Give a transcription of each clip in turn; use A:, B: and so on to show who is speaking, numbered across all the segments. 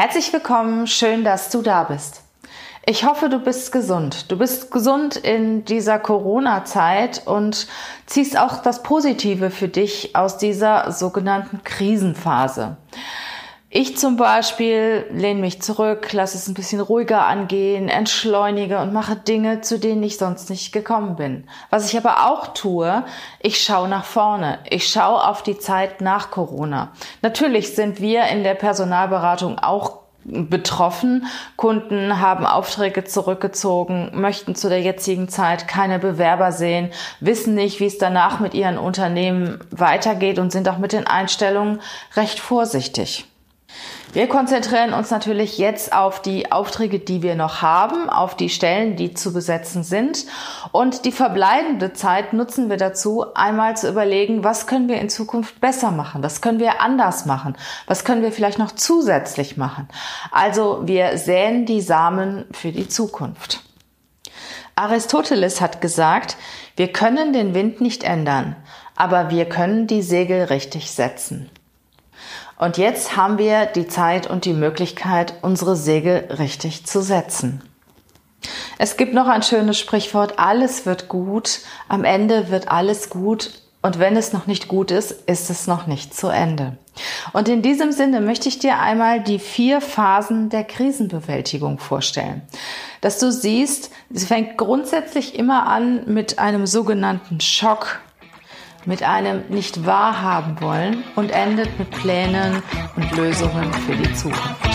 A: Herzlich willkommen, schön, dass du da bist. Ich hoffe, du bist gesund. Du bist gesund in dieser Corona-Zeit und ziehst auch das Positive für dich aus dieser sogenannten Krisenphase. Ich zum Beispiel lehne mich zurück, lasse es ein bisschen ruhiger angehen, entschleunige und mache Dinge, zu denen ich sonst nicht gekommen bin. Was ich aber auch tue, ich schaue nach vorne. Ich schaue auf die Zeit nach Corona. Natürlich sind wir in der Personalberatung auch betroffen. Kunden haben Aufträge zurückgezogen, möchten zu der jetzigen Zeit keine Bewerber sehen, wissen nicht, wie es danach mit ihren Unternehmen weitergeht und sind auch mit den Einstellungen recht vorsichtig. Wir konzentrieren uns natürlich jetzt auf die Aufträge, die wir noch haben, auf die Stellen, die zu besetzen sind. Und die verbleibende Zeit nutzen wir dazu, einmal zu überlegen, was können wir in Zukunft besser machen? Was können wir anders machen? Was können wir vielleicht noch zusätzlich machen? Also wir säen die Samen für die Zukunft. Aristoteles hat gesagt, wir können den Wind nicht ändern, aber wir können die Segel richtig setzen. Und jetzt haben wir die Zeit und die Möglichkeit, unsere Segel richtig zu setzen. Es gibt noch ein schönes Sprichwort, alles wird gut, am Ende wird alles gut und wenn es noch nicht gut ist, ist es noch nicht zu Ende. Und in diesem Sinne möchte ich dir einmal die vier Phasen der Krisenbewältigung vorstellen. Dass du siehst, es fängt grundsätzlich immer an mit einem sogenannten Schock, mit einem nicht wahrhaben wollen und endet mit Plänen und Lösungen für die Zukunft.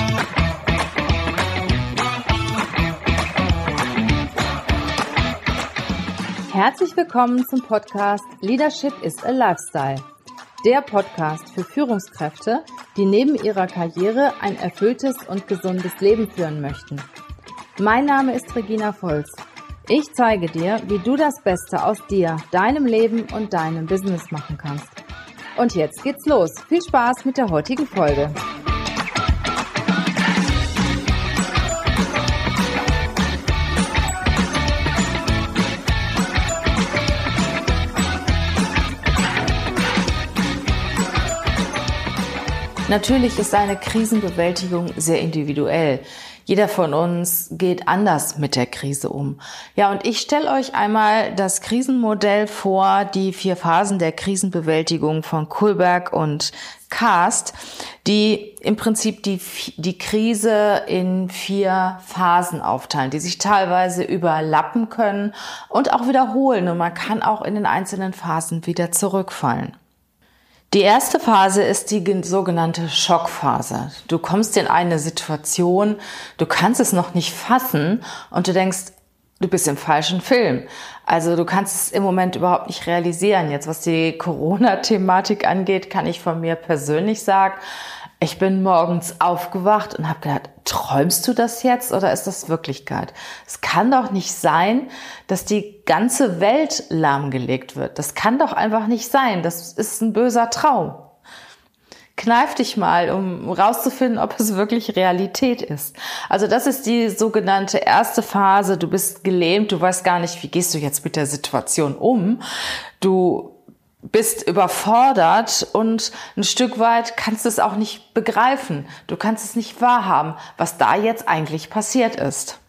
A: Herzlich willkommen zum Podcast Leadership is a Lifestyle. Der Podcast für Führungskräfte, die neben ihrer Karriere ein erfülltes und gesundes Leben führen möchten. Mein Name ist Regina Volz ich zeige dir, wie du das Beste aus dir, deinem Leben und deinem Business machen kannst. Und jetzt geht's los. Viel Spaß mit der heutigen Folge. Natürlich ist eine Krisenbewältigung sehr individuell. Jeder von uns geht anders mit der Krise um. Ja, und ich stelle euch einmal das Krisenmodell vor, die vier Phasen der Krisenbewältigung von Kohlberg und Cast, die im Prinzip die, die Krise in vier Phasen aufteilen, die sich teilweise überlappen können und auch wiederholen. Und man kann auch in den einzelnen Phasen wieder zurückfallen. Die erste Phase ist die sogenannte Schockphase. Du kommst in eine Situation, du kannst es noch nicht fassen und du denkst, du bist im falschen Film. Also du kannst es im Moment überhaupt nicht realisieren. Jetzt was die Corona-Thematik angeht, kann ich von mir persönlich sagen, ich bin morgens aufgewacht und habe gedacht, träumst du das jetzt oder ist das Wirklichkeit? Es kann doch nicht sein, dass die ganze Welt lahmgelegt wird. Das kann doch einfach nicht sein. Das ist ein böser Traum. Kneif dich mal, um rauszufinden, ob es wirklich Realität ist. Also das ist die sogenannte erste Phase. Du bist gelähmt, du weißt gar nicht, wie gehst du jetzt mit der Situation um. Du bist überfordert und ein Stück weit kannst du es auch nicht begreifen. Du kannst es nicht wahrhaben, was da jetzt eigentlich passiert ist.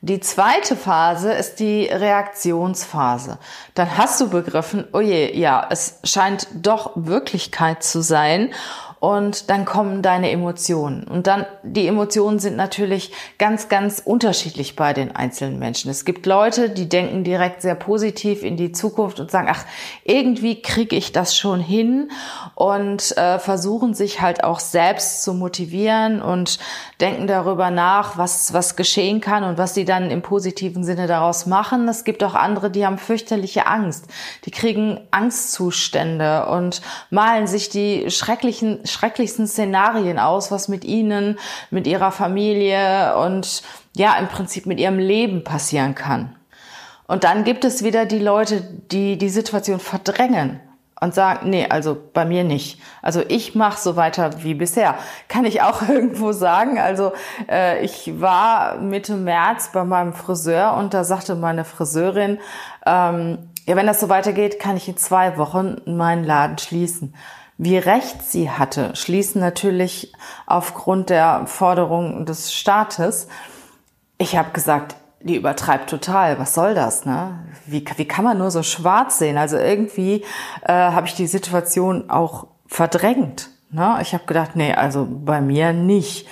A: Die zweite Phase ist die Reaktionsphase. Dann hast du begriffen, oh je, ja, es scheint doch Wirklichkeit zu sein und dann kommen deine Emotionen. Und dann, die Emotionen sind natürlich ganz, ganz unterschiedlich bei den einzelnen Menschen. Es gibt Leute, die denken direkt sehr positiv in die Zukunft und sagen, ach, irgendwie kriege ich das schon hin und äh, versuchen sich halt auch selbst zu motivieren und denken darüber nach, was, was geschehen kann und was sie dann im positiven Sinne daraus machen. Es gibt auch andere, die haben fürchterliche Angst. Die kriegen Angstzustände und malen sich die schrecklichen schrecklichsten Szenarien aus, was mit ihnen, mit ihrer Familie und ja, im Prinzip mit ihrem Leben passieren kann. Und dann gibt es wieder die Leute, die die Situation verdrängen und sagen, nee, also bei mir nicht. Also ich mache so weiter wie bisher. Kann ich auch irgendwo sagen. Also äh, ich war Mitte März bei meinem Friseur und da sagte meine Friseurin, ähm, ja, wenn das so weitergeht, kann ich in zwei Wochen meinen Laden schließen. Wie recht sie hatte, schließen natürlich aufgrund der Forderungen des Staates. Ich habe gesagt, die übertreibt total. Was soll das? Ne? Wie, wie kann man nur so schwarz sehen? Also irgendwie äh, habe ich die Situation auch verdrängt. Ne? Ich habe gedacht, nee, also bei mir nicht.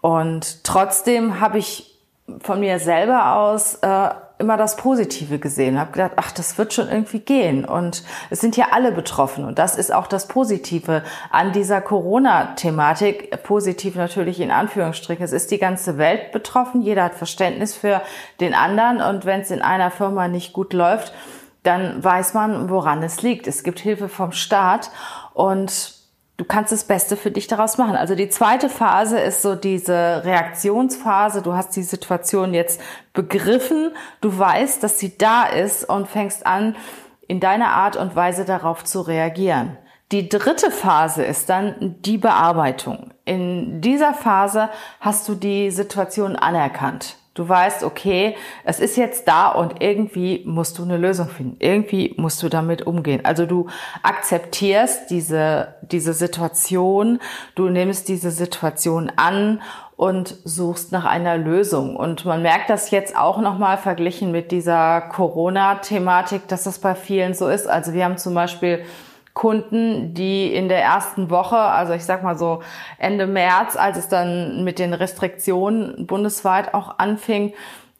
A: Und trotzdem habe ich von mir selber aus äh, immer das Positive gesehen, habe gedacht, ach, das wird schon irgendwie gehen. Und es sind ja alle betroffen. Und das ist auch das Positive an dieser Corona-Thematik. Positiv natürlich in Anführungsstrichen. Es ist die ganze Welt betroffen. Jeder hat Verständnis für den anderen. Und wenn es in einer Firma nicht gut läuft, dann weiß man, woran es liegt. Es gibt Hilfe vom Staat. Und du kannst das Beste für dich daraus machen. Also die zweite Phase ist so diese Reaktionsphase. Du hast die Situation jetzt begriffen, du weißt, dass sie da ist und fängst an, in deiner Art und Weise darauf zu reagieren. Die dritte Phase ist dann die Bearbeitung. In dieser Phase hast du die Situation anerkannt. Du weißt, okay, es ist jetzt da und irgendwie musst du eine Lösung finden. Irgendwie musst du damit umgehen. Also du akzeptierst diese, diese Situation, du nimmst diese Situation an und suchst nach einer Lösung. Und man merkt das jetzt auch nochmal verglichen mit dieser Corona-Thematik, dass das bei vielen so ist. Also wir haben zum Beispiel Kunden, die in der ersten Woche, also ich sag mal so Ende März, als es dann mit den Restriktionen bundesweit auch anfing,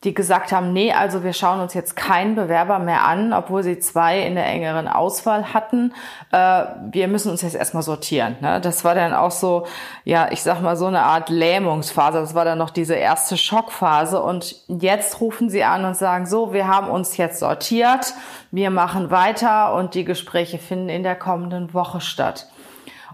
A: die gesagt haben, nee, also wir schauen uns jetzt keinen Bewerber mehr an, obwohl sie zwei in der engeren Auswahl hatten. Äh, wir müssen uns jetzt erstmal sortieren. Ne? Das war dann auch so, ja, ich sag mal so eine Art Lähmungsphase. Das war dann noch diese erste Schockphase. Und jetzt rufen sie an und sagen, so, wir haben uns jetzt sortiert, wir machen weiter und die Gespräche finden in der kommenden Woche statt.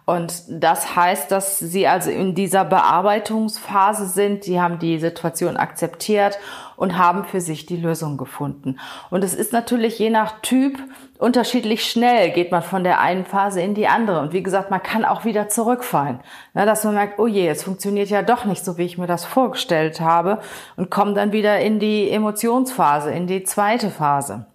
A: Und das heißt, dass sie also in dieser Bearbeitungsphase sind. Sie haben die Situation akzeptiert und haben für sich die Lösung gefunden. Und es ist natürlich je nach Typ unterschiedlich schnell geht man von der einen Phase in die andere. Und wie gesagt, man kann auch wieder zurückfallen. Dass man merkt, oh je, es funktioniert ja doch nicht so, wie ich mir das vorgestellt habe und kommt dann wieder in die Emotionsphase, in die zweite Phase.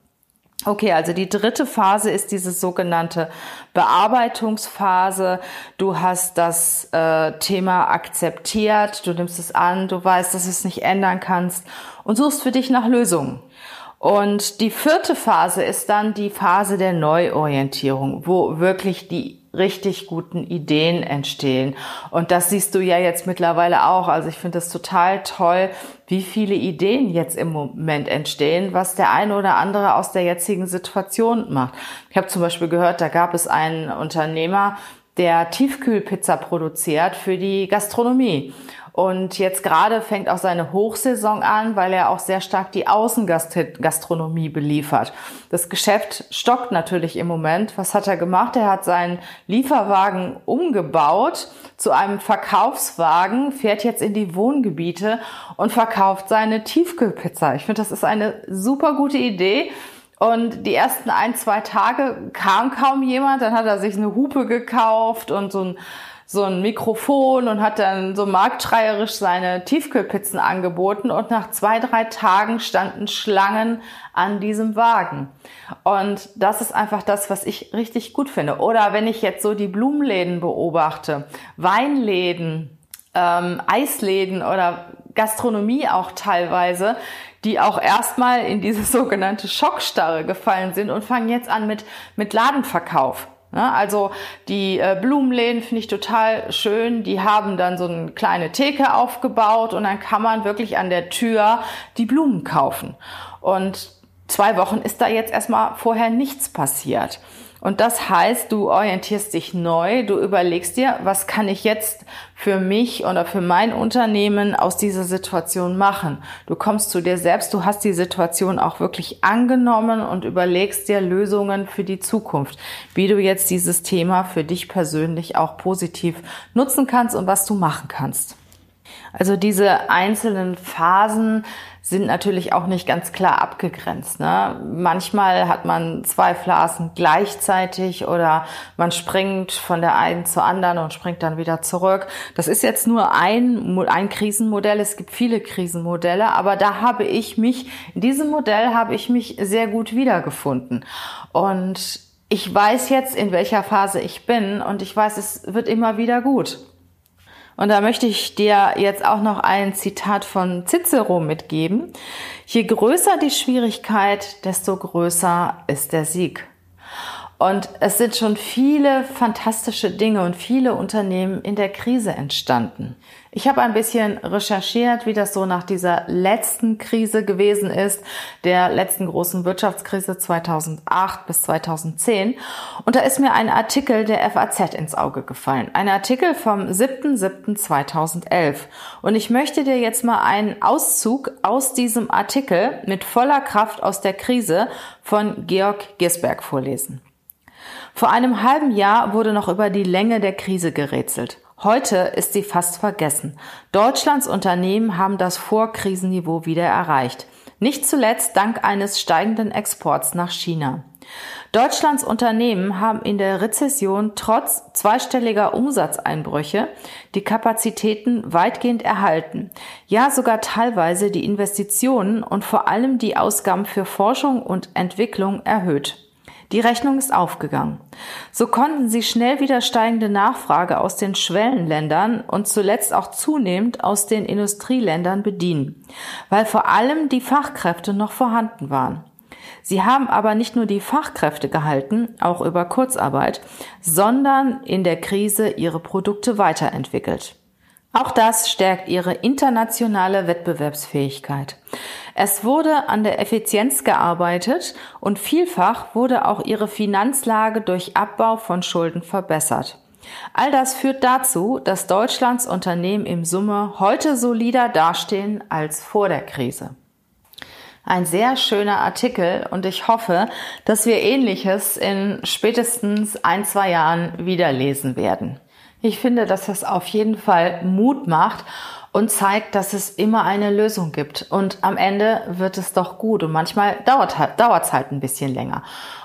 A: Okay, also die dritte Phase ist diese sogenannte Bearbeitungsphase. Du hast das äh, Thema akzeptiert, du nimmst es an, du weißt, dass du es nicht ändern kannst und suchst für dich nach Lösungen. Und die vierte Phase ist dann die Phase der Neuorientierung, wo wirklich die richtig guten Ideen entstehen. Und das siehst du ja jetzt mittlerweile auch. Also ich finde es total toll, wie viele Ideen jetzt im Moment entstehen, was der eine oder andere aus der jetzigen Situation macht. Ich habe zum Beispiel gehört, da gab es einen Unternehmer, der Tiefkühlpizza produziert für die Gastronomie. Und jetzt gerade fängt auch seine Hochsaison an, weil er auch sehr stark die Außengastronomie beliefert. Das Geschäft stockt natürlich im Moment. Was hat er gemacht? Er hat seinen Lieferwagen umgebaut zu einem Verkaufswagen, fährt jetzt in die Wohngebiete und verkauft seine Tiefkühlpizza. Ich finde, das ist eine super gute Idee. Und die ersten ein, zwei Tage kam kaum jemand. Dann hat er sich eine Hupe gekauft und so ein so ein Mikrofon und hat dann so marktschreierisch seine Tiefkühlpizzen angeboten und nach zwei, drei Tagen standen Schlangen an diesem Wagen. Und das ist einfach das, was ich richtig gut finde. Oder wenn ich jetzt so die Blumenläden beobachte, Weinläden, ähm, Eisläden oder Gastronomie auch teilweise, die auch erstmal in diese sogenannte Schockstarre gefallen sind und fangen jetzt an mit, mit Ladenverkauf. Ne? Also die äh, Blumenläden finde ich total schön. Die haben dann so eine kleine Theke aufgebaut und dann kann man wirklich an der Tür die Blumen kaufen. Und zwei Wochen ist da jetzt erstmal vorher nichts passiert. Und das heißt, du orientierst dich neu, du überlegst dir, was kann ich jetzt für mich oder für mein Unternehmen aus dieser Situation machen. Du kommst zu dir selbst, du hast die Situation auch wirklich angenommen und überlegst dir Lösungen für die Zukunft, wie du jetzt dieses Thema für dich persönlich auch positiv nutzen kannst und was du machen kannst. Also diese einzelnen Phasen sind natürlich auch nicht ganz klar abgegrenzt. Ne? Manchmal hat man zwei Phasen gleichzeitig oder man springt von der einen zur anderen und springt dann wieder zurück. Das ist jetzt nur ein, ein Krisenmodell. Es gibt viele Krisenmodelle, aber da habe ich mich, in diesem Modell habe ich mich sehr gut wiedergefunden. Und ich weiß jetzt, in welcher Phase ich bin und ich weiß, es wird immer wieder gut. Und da möchte ich dir jetzt auch noch ein Zitat von Cicero mitgeben. Je größer die Schwierigkeit, desto größer ist der Sieg. Und es sind schon viele fantastische Dinge und viele Unternehmen in der Krise entstanden. Ich habe ein bisschen recherchiert, wie das so nach dieser letzten Krise gewesen ist, der letzten großen Wirtschaftskrise 2008 bis 2010. Und da ist mir ein Artikel der FAZ ins Auge gefallen. Ein Artikel vom 7.7.2011. Und ich möchte dir jetzt mal einen Auszug aus diesem Artikel mit voller Kraft aus der Krise von Georg Gisberg vorlesen. Vor einem halben Jahr wurde noch über die Länge der Krise gerätselt. Heute ist sie fast vergessen. Deutschlands Unternehmen haben das Vorkrisenniveau wieder erreicht. Nicht zuletzt dank eines steigenden Exports nach China. Deutschlands Unternehmen haben in der Rezession trotz zweistelliger Umsatzeinbrüche die Kapazitäten weitgehend erhalten, ja sogar teilweise die Investitionen und vor allem die Ausgaben für Forschung und Entwicklung erhöht. Die Rechnung ist aufgegangen. So konnten sie schnell wieder steigende Nachfrage aus den Schwellenländern und zuletzt auch zunehmend aus den Industrieländern bedienen, weil vor allem die Fachkräfte noch vorhanden waren. Sie haben aber nicht nur die Fachkräfte gehalten, auch über Kurzarbeit, sondern in der Krise ihre Produkte weiterentwickelt. Auch das stärkt ihre internationale Wettbewerbsfähigkeit. Es wurde an der Effizienz gearbeitet und vielfach wurde auch ihre Finanzlage durch Abbau von Schulden verbessert. All das führt dazu, dass Deutschlands Unternehmen im Summe heute solider dastehen als vor der Krise. Ein sehr schöner Artikel und ich hoffe, dass wir ähnliches in spätestens ein, zwei Jahren wieder lesen werden. Ich finde, dass das auf jeden Fall Mut macht und zeigt, dass es immer eine Lösung gibt. Und am Ende wird es doch gut. Und manchmal dauert halt, es halt ein bisschen länger.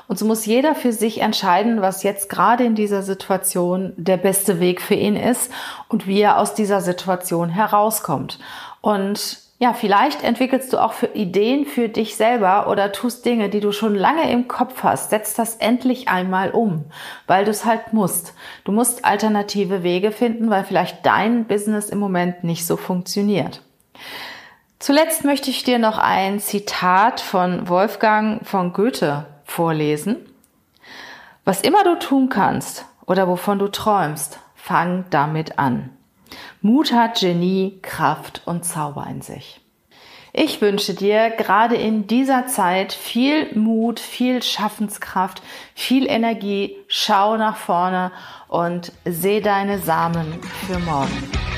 A: Und so muss jeder für sich entscheiden, was jetzt gerade in dieser Situation der beste Weg für ihn ist und wie er aus dieser Situation herauskommt. Und ja, vielleicht entwickelst du auch für Ideen für dich selber oder tust Dinge, die du schon lange im Kopf hast. Setz das endlich einmal um, weil du es halt musst. Du musst alternative Wege finden, weil vielleicht dein Business im Moment nicht so funktioniert. Zuletzt möchte ich dir noch ein Zitat von Wolfgang von Goethe vorlesen. Was immer du tun kannst oder wovon du träumst, fang damit an. Mut hat Genie, Kraft und Zauber in sich. Ich wünsche dir gerade in dieser Zeit viel Mut, viel Schaffenskraft, viel Energie. Schau nach vorne und seh deine Samen für morgen.